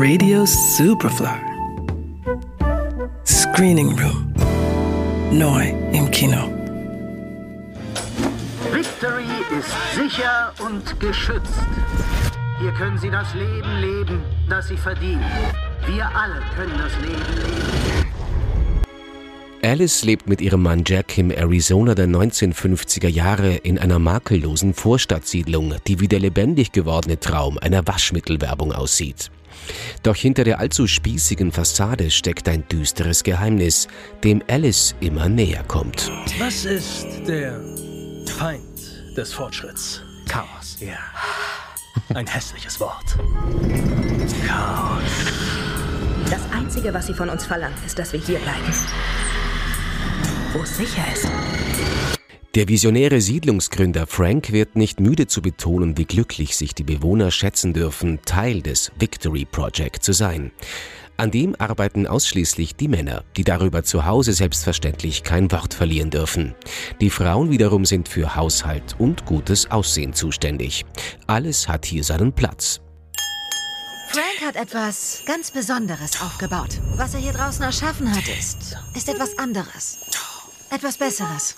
Radio Superfly. Screening Room. Neu im Kino. Victory ist sicher und geschützt. Hier können Sie das Leben leben, das Sie verdienen. Wir alle können das Leben leben. Alice lebt mit ihrem Mann Jack im Arizona der 1950er Jahre in einer makellosen Vorstadtsiedlung, die wie der lebendig gewordene Traum einer Waschmittelwerbung aussieht. Doch hinter der allzu spießigen Fassade steckt ein düsteres Geheimnis, dem Alice immer näher kommt. Was ist der Feind des Fortschritts? Chaos. Ja. Ein hässliches Wort. Chaos. Das Einzige, was sie von uns verlangt, ist, dass wir hier bleiben. Wo es sicher ist. Der visionäre Siedlungsgründer Frank wird nicht müde zu betonen, wie glücklich sich die Bewohner schätzen dürfen, Teil des Victory Project zu sein. An dem arbeiten ausschließlich die Männer, die darüber zu Hause selbstverständlich kein Wort verlieren dürfen. Die Frauen wiederum sind für Haushalt und gutes Aussehen zuständig. Alles hat hier seinen Platz. Frank hat etwas ganz Besonderes aufgebaut. Was er hier draußen erschaffen hat, ist, ist etwas anderes. Etwas Besseres.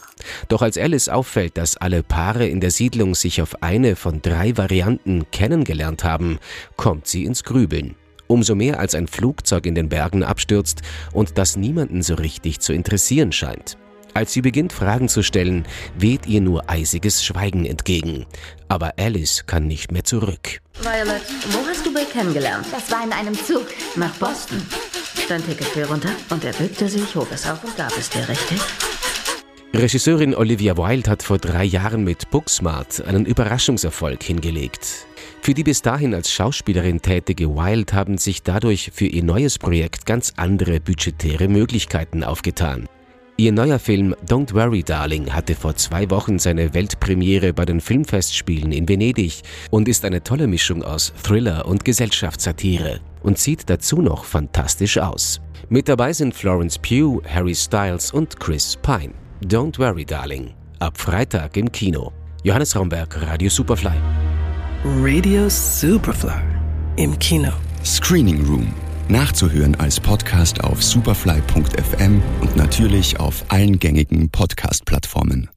Doch als Alice auffällt, dass alle Paare in der Siedlung sich auf eine von drei Varianten kennengelernt haben, kommt sie ins Grübeln. Umso mehr als ein Flugzeug in den Bergen abstürzt und das niemanden so richtig zu interessieren scheint. Als sie beginnt, Fragen zu stellen, weht ihr nur eisiges Schweigen entgegen. Aber Alice kann nicht mehr zurück. Violet, wo hast du Bill kennengelernt? Das war in einem Zug. Nach Boston. Dein Ticket fiel runter und er bückte sich, hob es auf und gab es dir, richtig? Regisseurin Olivia Wilde hat vor drei Jahren mit Booksmart einen Überraschungserfolg hingelegt. Für die bis dahin als Schauspielerin tätige Wilde haben sich dadurch für ihr neues Projekt ganz andere budgetäre Möglichkeiten aufgetan. Ihr neuer Film Don't Worry Darling hatte vor zwei Wochen seine Weltpremiere bei den Filmfestspielen in Venedig und ist eine tolle Mischung aus Thriller und Gesellschaftssatire und sieht dazu noch fantastisch aus. Mit dabei sind Florence Pugh, Harry Styles und Chris Pine. Don't Worry Darling. Ab Freitag im Kino. Johannes Raumberg, Radio Superfly. Radio Superfly. Im Kino. Screening Room. Nachzuhören als Podcast auf superfly.fm und natürlich auf allen gängigen Podcast-Plattformen.